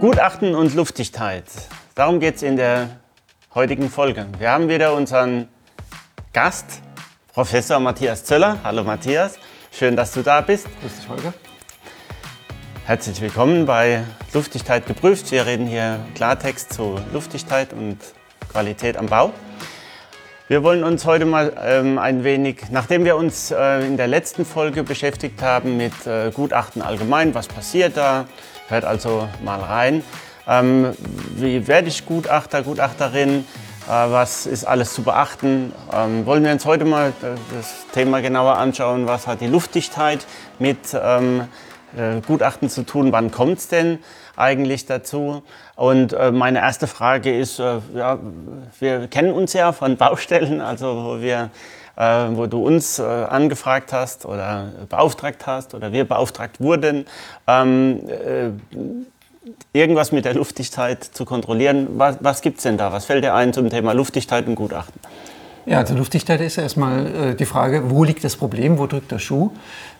Gutachten und Luftdichtheit. Darum geht es in der heutigen Folge. Wir haben wieder unseren Gast, Professor Matthias Zöller. Hallo Matthias, schön, dass du da bist. Grüß dich, Holger. Herzlich willkommen bei Luftdichtheit geprüft. Wir reden hier Klartext zu Luftdichtheit und Qualität am Bau. Wir wollen uns heute mal ähm, ein wenig, nachdem wir uns äh, in der letzten Folge beschäftigt haben mit äh, Gutachten allgemein, was passiert da, hört also mal rein. Ähm, wie werde ich Gutachter, Gutachterin? Äh, was ist alles zu beachten? Ähm, wollen wir uns heute mal äh, das Thema genauer anschauen, was hat die Luftdichtheit mit ähm, äh, Gutachten zu tun? Wann kommt es denn eigentlich dazu? Und äh, meine erste Frage ist, äh, ja, wir kennen uns ja von Baustellen, also wo wir äh, wo du uns äh, angefragt hast oder beauftragt hast oder wir beauftragt wurden, ähm, äh, irgendwas mit der Luftdichtheit zu kontrollieren. Was, was gibt es denn da? Was fällt dir ein zum Thema Luftdichtheit und Gutachten? Ja, also Luftdichtheit ist erstmal äh, die Frage, wo liegt das Problem, wo drückt der Schuh?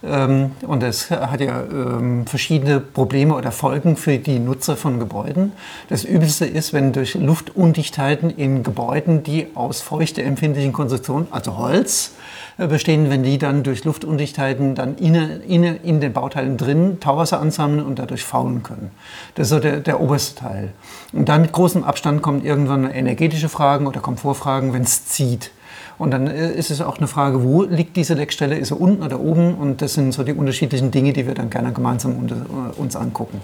Ähm, und es hat ja ähm, verschiedene Probleme oder Folgen für die Nutzer von Gebäuden. Das Übelste ist, wenn durch Luftundichtheiten in Gebäuden, die aus feuchteempfindlichen Konstruktionen, also Holz, äh, bestehen, wenn die dann durch Luftundichtheiten dann in, in, in den Bauteilen drin Tauwasser ansammeln und dadurch faulen können. Das ist so der, der oberste Teil. Und dann mit großem Abstand kommen irgendwann energetische Fragen oder Komfortfragen, wenn es zieht. Und dann äh, ist es auch eine Frage, wo liegt diese Leckstelle? Ist sie unten oder oben? Und das sind so die unterschiedlichen Dinge, die wir dann gerne gemeinsam äh, uns angucken.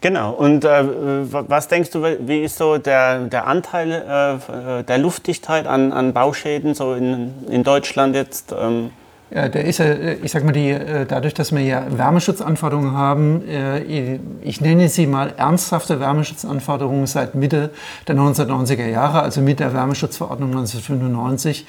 Genau. Und äh, was denkst du, wie ist so der, der Anteil äh, der Luftdichtheit an, an Bauschäden so in, in Deutschland jetzt? Ähm ja, der ist ja, äh, ich sag mal, die, äh, dadurch, dass wir ja Wärmeschutzanforderungen haben, äh, ich nenne sie mal ernsthafte Wärmeschutzanforderungen seit Mitte der 1990er Jahre, also mit der Wärmeschutzverordnung 1995,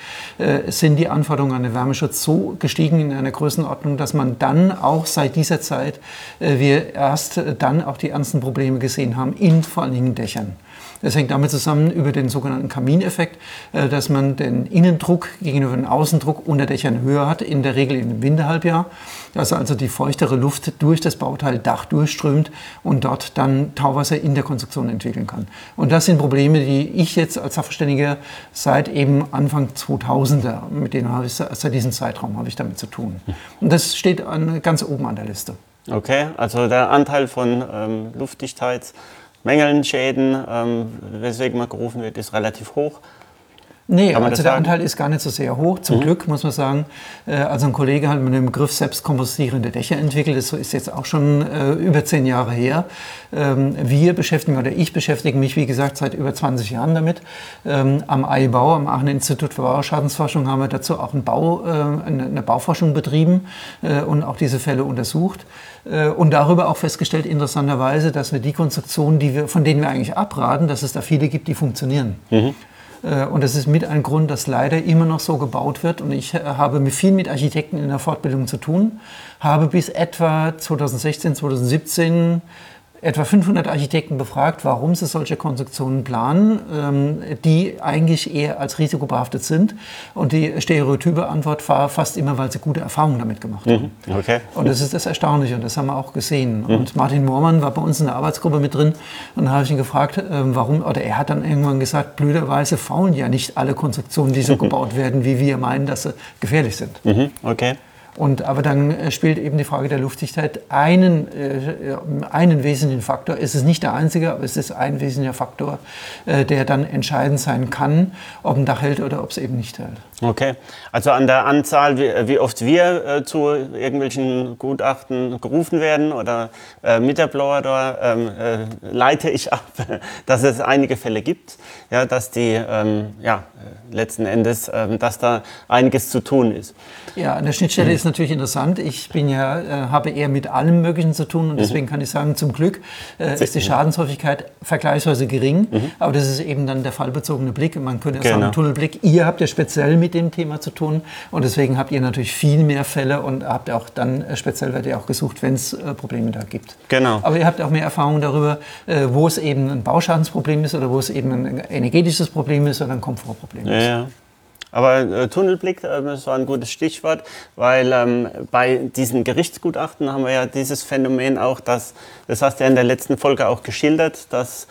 sind die Anforderungen an den Wärmeschutz so gestiegen in einer Größenordnung, dass man dann auch seit dieser Zeit wir erst dann auch die ernsten Probleme gesehen haben in vor allen Dingen Dächern. Das hängt damit zusammen über den sogenannten Kamineffekt, äh, dass man den Innendruck gegenüber dem Außendruck unter Dächern höher hat, in der Regel im Winterhalbjahr, dass also die feuchtere Luft durch das Bauteil Dach durchströmt und dort dann Tauwasser in der Konstruktion entwickeln kann. Und das sind Probleme, die ich jetzt als Sachverständiger seit eben Anfang 2000er, mit denen habe ich seit diesem Zeitraum habe ich damit zu tun. Und das steht an, ganz oben an der Liste. Okay, also der Anteil von ähm, Luftdichtheit Mängeln, Schäden, ähm, weswegen man gerufen wird, ist relativ hoch. Nee, also der Anteil ist gar nicht so sehr hoch. Zum mhm. Glück muss man sagen, äh, also ein Kollege hat mit dem Begriff selbstkompostierende Dächer entwickelt. Das ist jetzt auch schon äh, über zehn Jahre her. Ähm, wir beschäftigen oder ich beschäftige mich, wie gesagt, seit über 20 Jahren damit. Ähm, am AIBau, am Aachen Institut für Bauschadensforschung, haben wir dazu auch ein Bau, äh, eine Bauforschung betrieben und auch diese Fälle untersucht. Und darüber auch festgestellt, interessanterweise, dass wir die Konstruktionen, die wir, von denen wir eigentlich abraten, dass es da viele gibt, die funktionieren. Mhm. Äh, und das ist mit ein Grund, dass leider immer noch so gebaut wird. Und ich äh, habe viel mit Architekten in der Fortbildung zu tun, habe bis etwa 2016, 2017 etwa 500 Architekten befragt, warum sie solche Konstruktionen planen, ähm, die eigentlich eher als risikobehaftet sind. Und die stereotype Antwort war fast immer, weil sie gute Erfahrungen damit gemacht haben. Mhm. Okay. Und das ist das Erstaunliche und das haben wir auch gesehen. Mhm. Und Martin Moormann war bei uns in der Arbeitsgruppe mit drin und da habe ich ihn gefragt, ähm, warum, oder er hat dann irgendwann gesagt, blöderweise faulen ja nicht alle Konstruktionen, die so gebaut werden, wie wir meinen, dass sie gefährlich sind. Mhm. Okay. Und, aber dann äh, spielt eben die Frage der Luftdichtheit einen, äh, einen wesentlichen Faktor. Es ist nicht der einzige, aber es ist ein wesentlicher Faktor, äh, der dann entscheidend sein kann, ob ein Dach hält oder ob es eben nicht hält. Okay, also an der Anzahl, wie, wie oft wir äh, zu irgendwelchen Gutachten gerufen werden oder äh, mit der Blower da ähm, äh, leite ich ab, dass es einige Fälle gibt, ja, dass die ähm, ja, letzten Endes, ähm, dass da einiges zu tun ist. Ja, an der Schnittstelle mhm. Ist natürlich interessant. Ich bin ja, äh, habe eher mit allem Möglichen zu tun und mhm. deswegen kann ich sagen, zum Glück äh, ist die Schadenshäufigkeit vergleichsweise gering. Mhm. Aber das ist eben dann der fallbezogene Blick. Man könnte genau. sagen, Tunnelblick. Ihr habt ja speziell mit dem Thema zu tun und deswegen habt ihr natürlich viel mehr Fälle und habt auch dann äh, speziell werdet ihr auch gesucht, wenn es äh, Probleme da gibt. Genau. Aber ihr habt auch mehr Erfahrung darüber, äh, wo es eben ein Bauschadensproblem ist oder wo es eben ein energetisches Problem ist oder ein Komfortproblem ist. Ja, ja. Aber äh, Tunnelblick, äh, das war ein gutes Stichwort, weil ähm, bei diesen Gerichtsgutachten haben wir ja dieses Phänomen auch, dass, das hast du ja in der letzten Folge auch geschildert, dass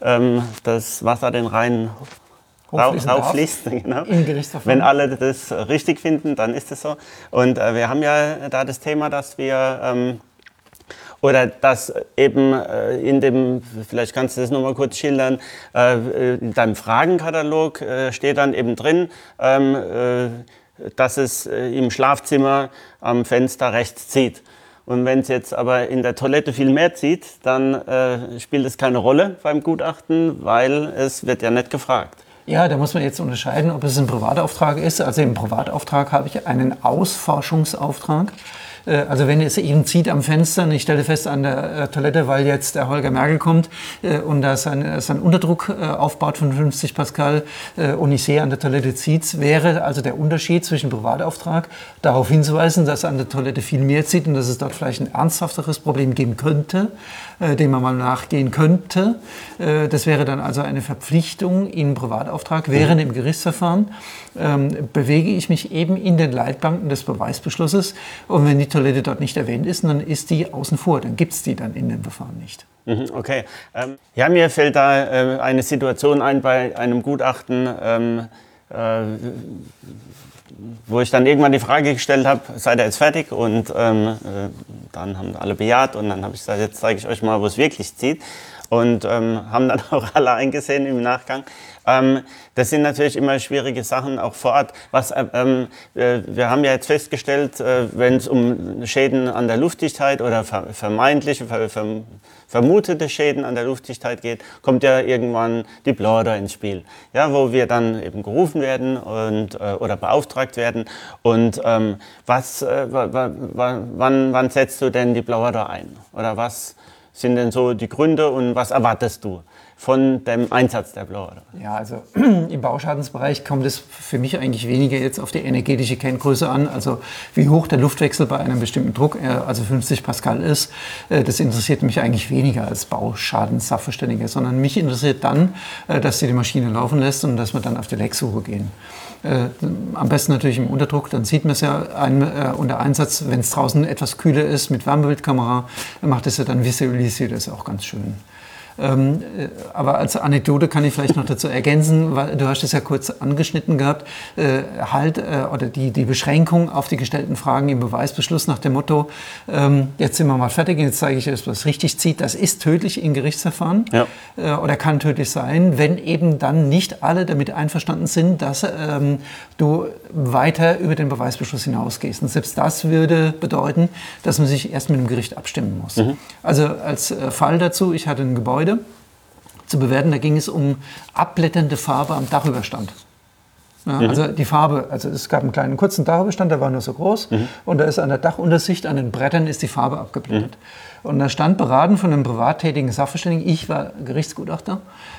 ähm, das Wasser den Rhein rauffließt. Genau. Wenn alle das richtig finden, dann ist es so. Und äh, wir haben ja da das Thema, dass wir ähm, oder dass eben äh, in dem, vielleicht kannst du das nochmal kurz schildern, äh, in deinem Fragenkatalog äh, steht dann eben drin, ähm, dass es im Schlafzimmer am Fenster rechts zieht. Und wenn es jetzt aber in der Toilette viel mehr zieht, dann äh, spielt es keine Rolle beim Gutachten, weil es wird ja nicht gefragt. Ja, da muss man jetzt unterscheiden, ob es ein Privatauftrag ist. Also im Privatauftrag habe ich einen Ausforschungsauftrag. Äh, also wenn es eben zieht am Fenster und ich stelle fest an der äh, Toilette, weil jetzt der Holger Merkel kommt äh, und da sein, sein Unterdruck aufbaut von 50 Pascal und ich sehe an der Toilette zieht, wäre also der Unterschied zwischen Privatauftrag darauf hinzuweisen, dass an der Toilette viel mehr zieht und dass es dort vielleicht ein ernsthafteres Problem geben könnte, dem man mal nachgehen könnte. Das wäre dann also eine Verpflichtung in Privatauftrag. Während im Gerichtsverfahren ähm, bewege ich mich eben in den Leitbanken des Beweisbeschlusses und wenn die Toilette dort nicht erwähnt ist, dann ist die außen vor, dann gibt es die dann in dem Verfahren nicht. Mhm, okay. Ähm, ja, mir fällt da äh, eine Situation ein bei einem Gutachten, ähm, äh, wo ich dann irgendwann die Frage gestellt habe, seid ihr jetzt fertig? Und ähm, äh, dann haben alle bejaht und dann habe ich gesagt, jetzt zeige ich euch mal, wo es wirklich zieht. Und ähm, haben dann auch alle eingesehen im Nachgang. Ähm, das sind natürlich immer schwierige Sachen, auch vor Ort. Was, äh, ähm, äh, wir haben ja jetzt festgestellt, äh, wenn es um Schäden an der Luftdichtheit oder vermeintliche, vermutete Schäden an der Luftdichtheit geht, kommt ja irgendwann die Blauder ins Spiel, ja, wo wir dann eben gerufen werden und, äh, oder beauftragt werden. Und ähm, was, äh, wann, wann setzt du denn die Blauder ein? Oder was sind denn so die Gründe und was erwartest du? von dem Einsatz der Blower? Ja, also im Bauschadensbereich kommt es für mich eigentlich weniger jetzt auf die energetische Kenngröße an, also wie hoch der Luftwechsel bei einem bestimmten Druck, äh, also 50 Pascal ist. Äh, das interessiert mich eigentlich weniger als Bauschadensachverständiger, sondern mich interessiert dann, äh, dass sie die Maschine laufen lässt und dass wir dann auf die Lecksuche gehen. Am besten natürlich im Unterdruck, dann sieht man es ja ein, unter Einsatz, wenn es draußen etwas kühler ist mit Wärmebildkamera, macht es ja dann visualisiert es auch ganz schön. Ähm, äh, aber als Anekdote kann ich vielleicht noch dazu ergänzen, weil du hast es ja kurz angeschnitten gehabt, äh, halt äh, oder die, die Beschränkung auf die gestellten Fragen im Beweisbeschluss nach dem Motto, ähm, jetzt sind wir mal fertig jetzt zeige ich euch, was richtig zieht. Das ist tödlich in Gerichtsverfahren ja. äh, oder kann tödlich sein, wenn eben dann nicht alle damit einverstanden sind, dass ähm, du weiter über den Beweisbeschluss hinausgehst. Und selbst das würde bedeuten, dass man sich erst mit dem Gericht abstimmen muss. Mhm. Also als äh, Fall dazu, ich hatte ein Gebäude, Gebäude zu bewerten. Da ging es um abblätternde Farbe am Dachüberstand. Ja, mhm. Also die Farbe, also es gab einen kleinen kurzen Dachüberstand, der war nur so groß mhm. und da ist an der Dachuntersicht, an den Brettern ist die Farbe abgeblättert. Mhm. Und da stand beraten von einem privat tätigen Sachverständigen, ich war Gerichtsgutachter,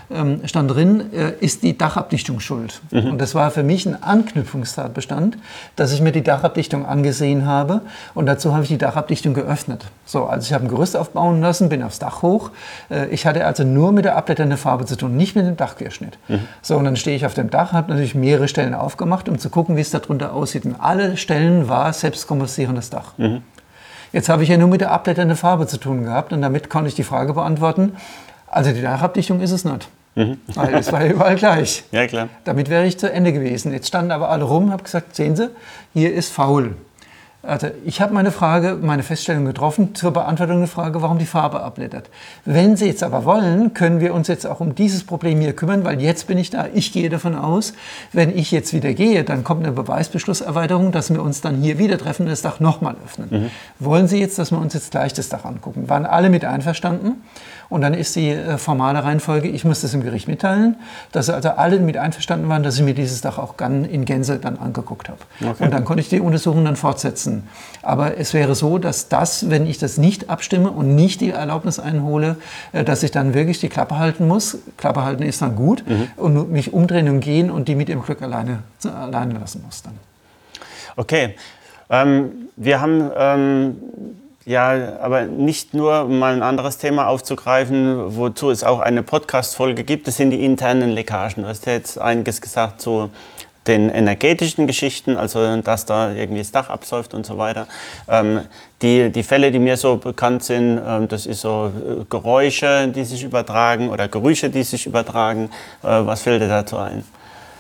ähm, stand drin, äh, ist die Dachabdichtung schuld. Mhm. Und das war für mich ein Anknüpfungstatbestand, dass ich mir die Dachabdichtung angesehen habe und dazu habe ich die Dachabdichtung geöffnet. So, also ich habe ein Gerüst aufbauen lassen, bin aufs Dach hoch. Äh, ich hatte also nur mit der abblätternden Farbe zu tun, nicht mit dem Dachquerschnitt. Mhm. So, und dann stehe ich auf dem Dach, habe natürlich mehrere Stellen aufgemacht, um zu gucken, wie es darunter aussieht. Und alle Stellen war selbstkompostierendes Dach. Mhm. Jetzt habe ich ja nur mit der abblätternden Farbe zu tun gehabt und damit konnte ich die Frage beantworten. Also die Dachabdichtung ist es nicht. Mhm. Weil es war ja überall gleich. Ja, klar. Damit wäre ich zu Ende gewesen. Jetzt standen aber alle rum, habe gesagt, sehen Sie, hier ist faul. Also ich habe meine Frage, meine Feststellung getroffen zur Beantwortung der Frage, warum die Farbe abblättert. Wenn Sie jetzt aber wollen, können wir uns jetzt auch um dieses Problem hier kümmern, weil jetzt bin ich da. Ich gehe davon aus, wenn ich jetzt wieder gehe, dann kommt eine Beweisbeschlusserweiterung, dass wir uns dann hier wieder treffen und das Dach nochmal öffnen. Mhm. Wollen Sie jetzt, dass wir uns jetzt gleich das Dach angucken? Waren alle mit einverstanden? Und dann ist die äh, formale Reihenfolge, ich muss das im Gericht mitteilen, dass also alle mit einverstanden waren, dass ich mir dieses Dach auch in Gänze dann angeguckt habe. Okay. Und dann konnte ich die Untersuchung dann fortsetzen. Aber es wäre so, dass das, wenn ich das nicht abstimme und nicht die Erlaubnis einhole, äh, dass ich dann wirklich die Klappe halten muss. Klappe halten ist dann gut. Mhm. Und mich umdrehen und gehen und die mit ihrem Glück alleine, alleine lassen muss dann. Okay. Ähm, wir haben ähm ja, aber nicht nur, mal ein anderes Thema aufzugreifen, wozu es auch eine Podcast-Folge gibt, das sind die internen Leckagen. Du hast ja jetzt einiges gesagt zu den energetischen Geschichten, also dass da irgendwie das Dach absäuft und so weiter. Ähm, die, die Fälle, die mir so bekannt sind, ähm, das ist so äh, Geräusche, die sich übertragen oder Gerüche, die sich übertragen. Äh, was fällt dir dazu ein?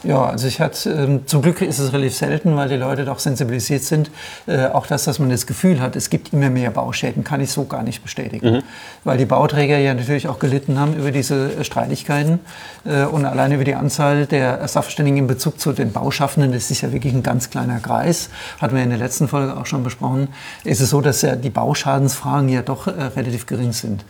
Ja, also ich hatte, ähm, zum Glück ist es relativ selten, weil die Leute doch sensibilisiert sind. Äh, auch das, dass man das Gefühl hat, es gibt immer mehr Bauschäden, kann ich so gar nicht bestätigen. Mhm. Weil die Bauträger ja natürlich auch gelitten haben über diese äh, Streitigkeiten. Äh, und alleine über die Anzahl der Sachverständigen in Bezug zu den Bauschaffenden, das ist ja wirklich ein ganz kleiner Kreis, hatten wir in der letzten Folge auch schon besprochen, ist es so, dass ja die Bauschadensfragen ja doch äh, relativ gering sind.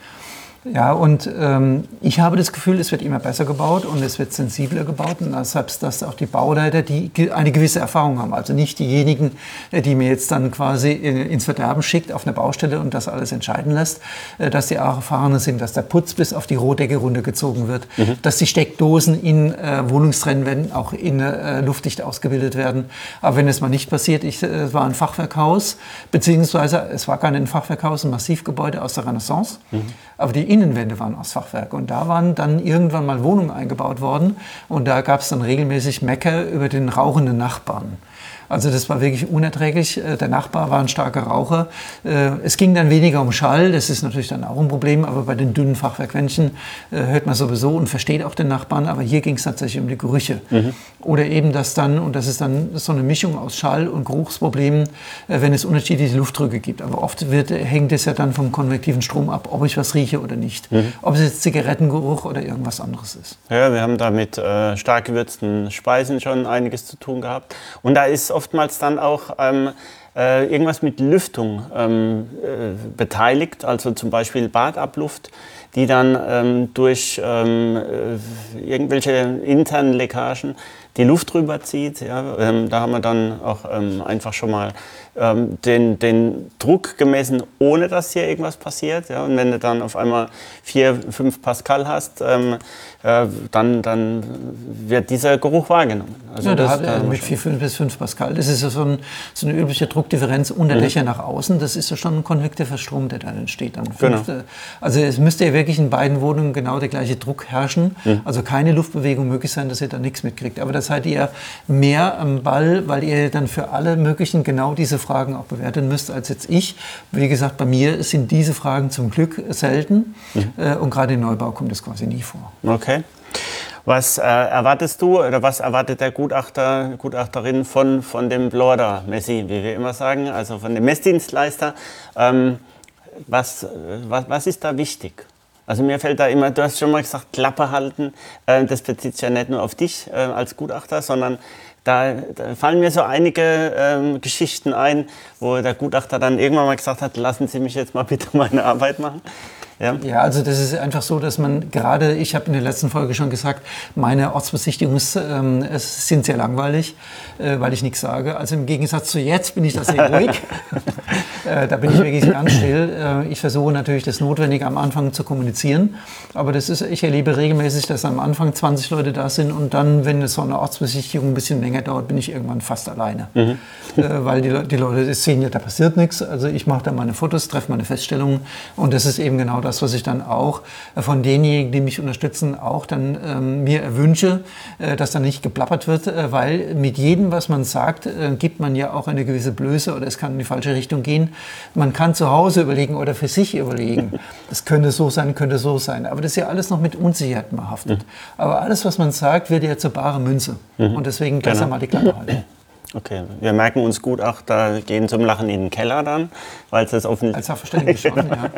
Ja, und ähm, ich habe das Gefühl, es wird immer besser gebaut und es wird sensibler gebaut und deshalb, dass auch die Bauleiter, die eine gewisse Erfahrung haben, also nicht diejenigen, äh, die mir jetzt dann quasi ins Verderben schickt auf eine Baustelle und das alles entscheiden lässt, äh, dass die auch erfahrener sind, dass der Putz bis auf die Rohdecke runtergezogen wird, mhm. dass die Steckdosen in äh, Wohnungstrennwänden auch in äh, luftdicht ausgebildet werden. Aber wenn es mal nicht passiert, ich, es war ein Fachwerkhaus, beziehungsweise es war gar nicht ein Fachwerkhaus, ein Massivgebäude aus der Renaissance, mhm. aber die Innenwände waren aus Fachwerk. Und da waren dann irgendwann mal Wohnungen eingebaut worden. Und da gab es dann regelmäßig Mecker über den rauchenden Nachbarn. Also das war wirklich unerträglich. Äh, der Nachbar war ein starker Raucher. Äh, es ging dann weniger um Schall, das ist natürlich dann auch ein Problem, aber bei den dünnen Fachwerkwändchen äh, hört man sowieso und versteht auch den Nachbarn, aber hier ging es tatsächlich um die Gerüche. Mhm. Oder eben das dann, und das ist dann so eine Mischung aus Schall- und Geruchsproblemen, wenn es unterschiedliche Luftdrücke gibt. Aber oft wird, hängt es ja dann vom konvektiven Strom ab, ob ich was rieche oder nicht. Mhm. Ob es jetzt Zigarettengeruch oder irgendwas anderes ist. Ja, wir haben da mit äh, stark gewürzten Speisen schon einiges zu tun gehabt. Und da ist oftmals dann auch ähm, äh, irgendwas mit Lüftung ähm, äh, beteiligt, also zum Beispiel Badabluft, die dann ähm, durch ähm, äh, irgendwelche internen Leckagen die Luft rüberzieht. Ja, ähm, da haben wir dann auch ähm, einfach schon mal ähm, den, den Druck gemessen, ohne dass hier irgendwas passiert. Ja, und wenn du dann auf einmal 4, 5 Pascal hast, ähm, äh, dann, dann wird dieser Geruch wahrgenommen. Also ja, da hat er mit 4, 5 bis 5 Pascal. Das ist ja so, ein, so eine übliche Druckdifferenz unter mhm. Dächer nach außen. Das ist ja schon ein konvektiver Strom, der dann entsteht. Dann genau. Also es müsste ja wirklich in beiden Wohnungen genau der gleiche Druck herrschen. Mhm. Also keine Luftbewegung möglich sein, dass ihr da nichts mitkriegt. Aber das seid ihr mehr am Ball, weil ihr dann für alle möglichen genau diese Fragen auch bewerten müsst als jetzt ich. Wie gesagt, bei mir sind diese Fragen zum Glück selten mhm. Äh, und gerade im Neubau kommt es quasi nie vor. Okay. Was äh, erwartest du oder was erwartet der Gutachter, Gutachterin von, von dem Blorder Messi, wie wir immer sagen, also von dem Messdienstleister? Ähm, was, was, was ist da wichtig? Also mir fällt da immer, du hast schon mal gesagt, Klappe halten. Äh, das bezieht sich ja nicht nur auf dich äh, als Gutachter, sondern da, da, fallen mir so einige ähm, Geschichten ein, wo der Gutachter dann irgendwann mal gesagt hat, lassen Sie mich jetzt mal bitte meine Arbeit machen. Ja. ja, also das ist einfach so, dass man gerade, ich habe in der letzten Folge schon gesagt, meine Ortsbesichtigungen ähm, sind sehr langweilig, äh, weil ich nichts sage. Also im Gegensatz zu jetzt bin ich da sehr ruhig. äh, da bin ich wirklich ganz still. Äh, ich versuche natürlich das Notwendige am Anfang zu kommunizieren, aber das ist, ich erlebe regelmäßig, dass am Anfang 20 Leute da sind und dann, wenn so eine Ortsbesichtigung ein bisschen länger dauert, bin ich irgendwann fast alleine. Mhm. Äh, weil die, die Leute sehen ja, da passiert nichts. Also ich mache da meine Fotos, treffe meine Feststellungen und das ist eben genau das, was ich dann auch äh, von denjenigen, die mich unterstützen, auch dann ähm, mir erwünsche, äh, dass dann nicht geplappert wird, äh, weil mit jedem, was man sagt, äh, gibt man ja auch eine gewisse Blöße oder es kann in die falsche Richtung gehen. Man kann zu Hause überlegen oder für sich überlegen. Das könnte so sein, könnte so sein. Aber das ist ja alles noch mit Unsicherheit behaftet. Mhm. Aber alles, was man sagt, wird ja zur bare Münze. Mhm. Und deswegen besser genau. mal die Klappe halten. Okay, wir merken uns Gutachter gehen zum Lachen in den Keller dann, weil sie es offensichtlich schon, ja.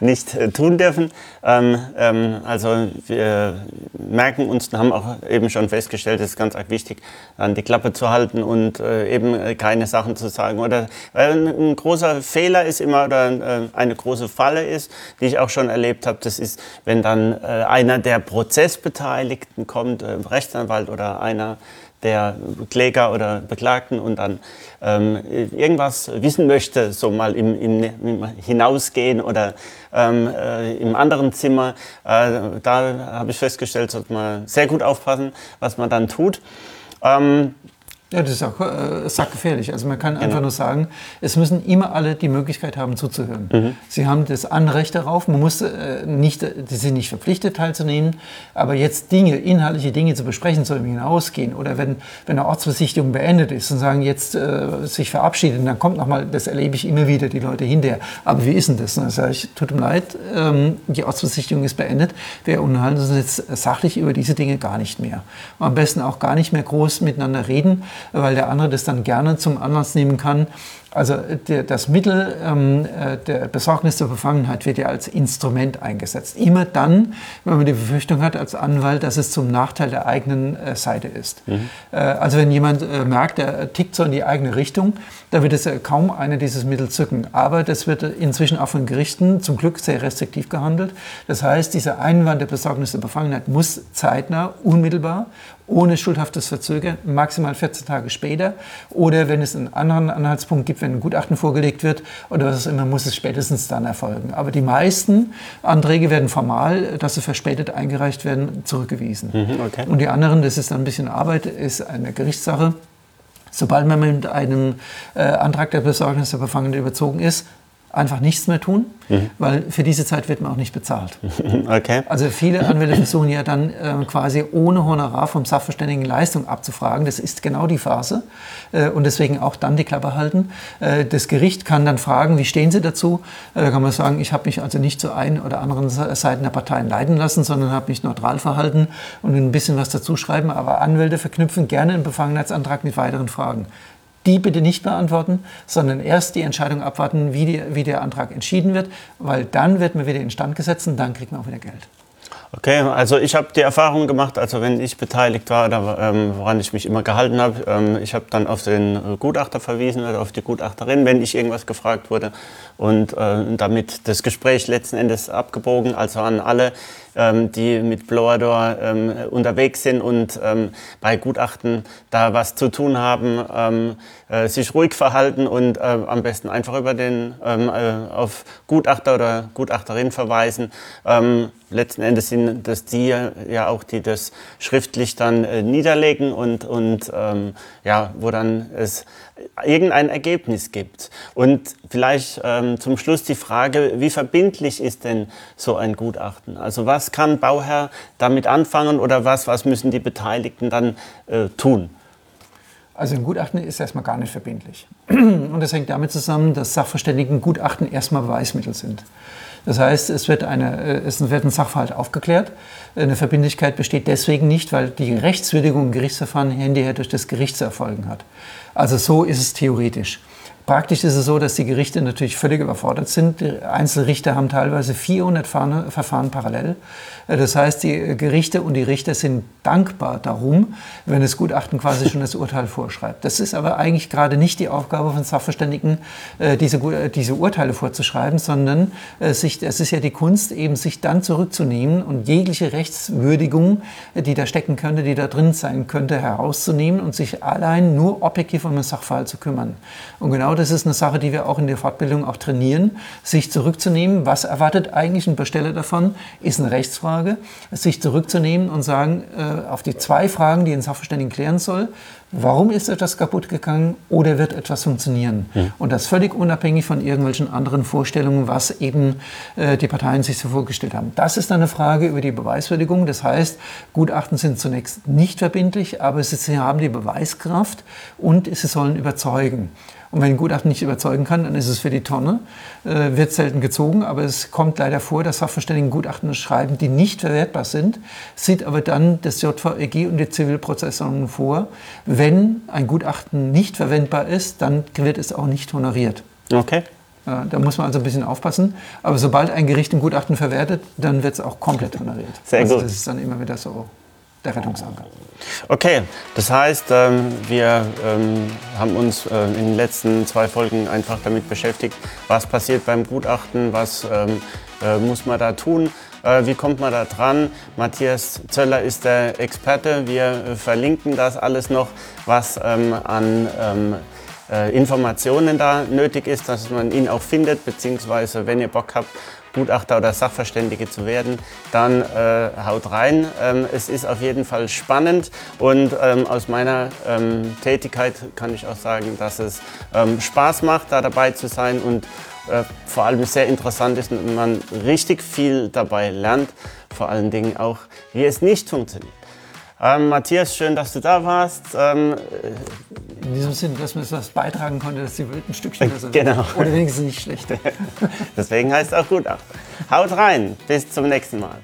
nicht äh, tun dürfen. Ähm, ähm, also wir merken uns, haben auch eben schon festgestellt, es ist ganz wichtig, an die Klappe zu halten und äh, eben äh, keine Sachen zu sagen. Oder weil ein, großer Fehler ist immer oder äh, eine große Falle ist, die ich auch schon erlebt habe, das ist, wenn dann einer der Prozessbeteiligten kommt, Rechtsanwalt oder einer der Kläger oder Beklagten und dann ähm, irgendwas wissen möchte, so mal im, im, im Hinausgehen oder ähm, äh, im anderen Zimmer, äh, da habe ich festgestellt, sollte man sehr gut aufpassen, was man dann tut. Ähm, Ja, das ist auch äh, sackgefährlich. Also man kann genau. einfach nur sagen, es müssen immer alle die Möglichkeit haben zuzuhören. Mhm. Sie haben das Anrecht darauf, man muss äh, nicht, sie sind nicht verpflichtet teilzunehmen, aber jetzt Dinge, inhaltliche Dinge zu besprechen, soll hinausgehen. Oder wenn, wenn eine Ortsbesichtigung beendet ist und sagen, jetzt äh, sich verabschieden, dann kommt nochmal, das erlebe ich immer wieder, die Leute hinterher. Aber wie ist denn das? Dann sage ich, tut mir leid, ähm, die Ortsbesichtigung ist beendet. Wir unterhalten uns jetzt sachlich über diese Dinge gar nicht mehr. am besten auch gar nicht mehr groß miteinander reden weil der andere das dann gerne zum Anlass nehmen kann, also der, das Mittel ähm, äh, der Besorgnis der Befangenheit wird ja als Instrument eingesetzt. Immer dann, wenn man die Befürchtung hat als Anwalt, dass es zum Nachteil der eigenen äh, Seite ist. Mhm. Äh, also wenn jemand äh, merkt, er tickt so in die eigene Richtung, da wird es kaum einer dieses Mittel zücken. Aber das wird inzwischen auch von Gerichten zum Glück sehr restriktiv gehandelt. Das heißt, dieser Einwand der Besorgnis der Befangenheit muss zeitnah, unmittelbar ohne schuldhaftes Verzögern, maximal 14 Tage später. Oder wenn es einen anderen Anhaltspunkt gibt, wenn ein Gutachten vorgelegt wird oder was auch immer, muss es spätestens dann erfolgen. Aber die meisten Anträge werden formal, dass sie verspätet eingereicht werden, zurückgewiesen. Mhm, okay. Und die anderen, das ist dann ein bisschen Arbeit, ist eine Gerichtssache. Sobald man mit einem äh, Antrag der Besorgnis der Befangenen überzogen ist, einfach nichts mehr tun, mhm. weil für diese Zeit wird man auch nicht bezahlt. Okay. Also viele Anwälte versuchen ja dann äh, quasi ohne Honorar vom Sachverständigen Leistung abzufragen. Das ist genau die Phase äh, und deswegen auch dann die Klappe halten. Äh, das Gericht kann dann fragen, wie stehen Sie dazu? Äh, da kann man sagen, ich habe mich also nicht zu einen oder anderen Seiten der Parteien leiden lassen, sondern habe mich neutral verhalten und ein bisschen was dazu schreiben. Aber Anwälte verknüpfen gerne einen Befangenheitsantrag mit weiteren Fragen die bitte nicht beantworten, sondern erst die Entscheidung abwarten, wie, die, wie der Antrag entschieden wird, weil dann wird man wieder instand gesetzt und dann kriegt man auch wieder Geld. Okay, also ich habe die Erfahrung gemacht, also wenn ich beteiligt war, da, ähm, woran ich mich immer gehalten habe, ähm, ich habe dann auf den Gutachter verwiesen oder auf die Gutachterin, wenn ich irgendwas gefragt wurde und äh, damit das Gespräch letzten Endes abgebogen, also an alle, ähm, die mit Blower ähm, unterwegs sind und ähm, bei Gutachten da was zu tun haben, ähm, äh, sich ruhig verhalten und äh, am besten einfach über den ähm, äh, auf Gutachter oder Gutachterin verweisen. Ähm, letzten Endes sind das die ja auch, die das schriftlich dann äh, niederlegen und, und ja, wo dann es irgendein Ergebnis gibt. Und vielleicht ähm, zum Schluss die Frage, wie verbindlich ist denn so ein Gutachten? Also was kann Bauherr damit anfangen oder was, was müssen die Beteiligten dann äh, tun? Also ein Gutachten ist erstmal gar nicht verbindlich. Und das hängt damit zusammen, dass Sachverständigengutachten erstmal Beweismittel sind. Das heißt, es wird, eine, äh, es wird ein Sachverhalt aufgeklärt. Eine Verbindlichkeit besteht deswegen nicht, weil die Rechtswürdigung im Gerichtsverfahren hinterher durch das Gericht zu erfolgen hat. Also so ist es theoretisch. Praktisch ist es so, dass die Gerichte natürlich völlig überfordert sind. Die Einzelrichter haben teilweise 400 Verfahren parallel. Das heißt, die Gerichte und die Richter sind dankbar darum, wenn das Gutachten quasi schon das Urteil vorschreibt. Das ist aber eigentlich gerade nicht die Aufgabe von Sachverständigen, äh, diese, diese Urteile vorzuschreiben, sondern äh, es ist ja die Kunst, eben sich dann zurückzunehmen und jegliche Rechtswürdigung, die da stecken könnte, die da drin sein könnte, herauszunehmen und sich allein nur objektiv um den Sachverhalt zu kümmern. Und genau das ist eine Sache, die wir auch in der Fortbildung auch trainieren, sich zurückzunehmen. Was erwartet eigentlich ein Besteller davon? Ist eine Rechtsfrage. Sich zurückzunehmen und sagen, äh, auf die zwei Fragen, die ein Sachverständigen klären soll, warum ist etwas kaputt gegangen oder wird etwas funktionieren? Mhm. Und das völlig unabhängig von irgendwelchen anderen Vorstellungen, was eben äh, die Parteien sich so vorgestellt haben. Das ist eine Frage über die Beweiswürdigung. Das heißt, Gutachten sind zunächst nicht verbindlich, aber sie haben die Beweiskraft und sie sollen überzeugen. Und wenn ein Gutachten nicht überzeugen kann, dann ist es für die Tonne, äh, wird selten gezogen, aber es kommt leider vor, dass Sachverständigen Gutachten schreiben, die nicht verwertbar sind, sieht aber dann das JVEG und die Zivilprozessordnung vor. Wenn ein Gutachten nicht verwendbar ist, dann wird es auch nicht honoriert. Okay. Da muss man also ein bisschen aufpassen. Aber sobald ein Gericht ein Gutachten verwertet, dann wird es auch komplett honoriert. Sehr also gut. Das ist dann immer wieder so der Rettungsanker. Okay, das heißt, ähm, wir ähm, haben uns äh, in den letzten zwei Folgen einfach damit beschäftigt, was passiert beim Gutachten, was ähm, äh, muss man da tun. Äh, wie kommt man da dran? Matthias Zöller ist der Experte. Wir verlinken das alles noch, was an Informationen da nötig ist, dass man ihn auch findet, beziehungsweise wenn ihr Bock habt, Gutachter oder Sachverständige zu werden, dann äh, haut rein. Ähm, es ist auf jeden Fall spannend und ähm, aus meiner ähm, Tätigkeit kann ich auch sagen, dass es ähm, Spaß macht, da dabei zu sein und äh, vor allem sehr interessant ist und man richtig viel dabei lernt, vor allen Dingen auch, wie es nicht funktioniert. Ähm, Matthias, schön, dass du da warst. Ähm, In diesem Sinne, dass man das beitragen konnte, dass die Welt ein Stückchen besser genau. wird. Oder wenigstens nicht schlechter. Deswegen heißt es auch gut. Haut rein. Bis zum nächsten Mal.